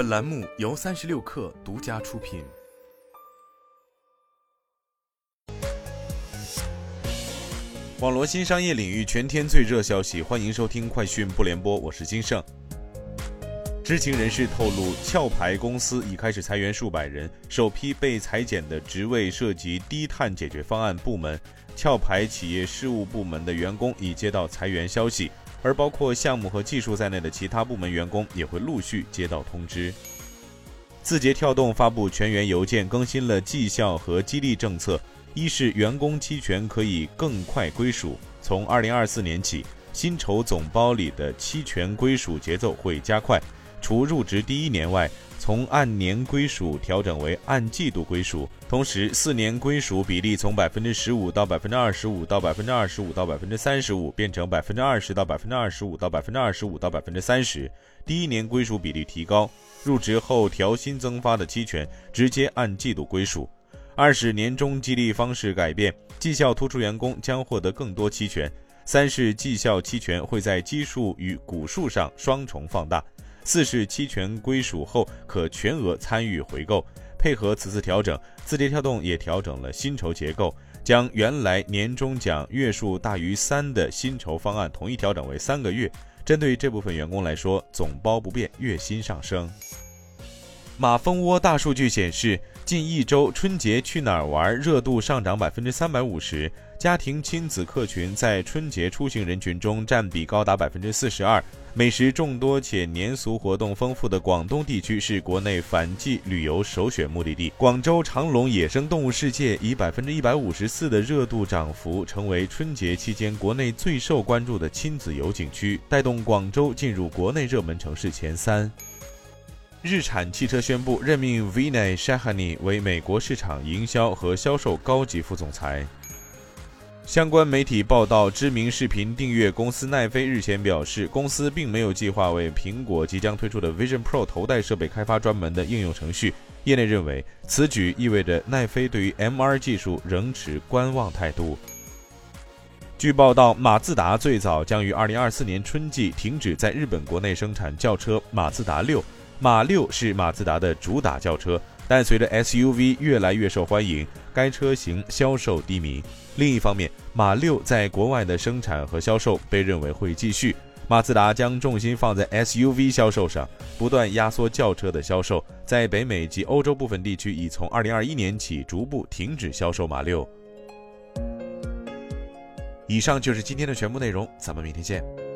本栏目由三十六氪独家出品。网罗新商业领域全天最热消息，欢迎收听快讯不联播，我是金盛。知情人士透露，壳牌公司已开始裁员数百人，首批被裁减的职位涉及低碳解决方案部门。壳牌企业事务部门的员工已接到裁员消息。而包括项目和技术在内的其他部门员工也会陆续接到通知。字节跳动发布全员邮件，更新了绩效和激励政策。一是员工期权可以更快归属，从二零二四年起，薪酬总包里的期权归属节奏会加快，除入职第一年外。从按年归属调整为按季度归属，同时四年归属比例从百分之十五到百分之二十五到百分之二十五到百分之三十五变成百分之二十到百分之二十五到百分之二十五到百分之三十。第一年归属比例提高，入职后调薪增发的期权直接按季度归属。二是年终激励方式改变，绩效突出员工将获得更多期权。三是绩效期权会在基数与股数上双重放大。四是期权归属后可全额参与回购。配合此次调整，字节跳动也调整了薪酬结构，将原来年终奖月数大于三的薪酬方案统一调整为三个月。针对这部分员工来说，总包不变，月薪上升。马蜂窝大数据显示，近一周春节去哪儿玩热度上涨百分之三百五十，家庭亲子客群在春节出行人群中占比高达百分之四十二。美食众多且年俗活动丰富的广东地区是国内反季旅游首选目的地。广州长隆野生动物世界以百分之一百五十四的热度涨幅，成为春节期间国内最受关注的亲子游景区，带动广州进入国内热门城市前三。日产汽车宣布任命 Vinay Shahani 为美国市场营销和销售高级副总裁。相关媒体报道，知名视频订阅公司奈飞日前表示，公司并没有计划为苹果即将推出的 Vision Pro 头戴设备开发专门的应用程序。业内认为，此举意味着奈飞对于 MR 技术仍持观望态度。据报道，马自达最早将于2024年春季停止在日本国内生产轿车马自达六。马六是马自达的主打轿车，但随着 SUV 越来越受欢迎，该车型销售低迷。另一方面，马六在国外的生产和销售被认为会继续。马自达将重心放在 SUV 销售上，不断压缩轿车的销售。在北美及欧洲部分地区，已从2021年起逐步停止销售马六。以上就是今天的全部内容，咱们明天见。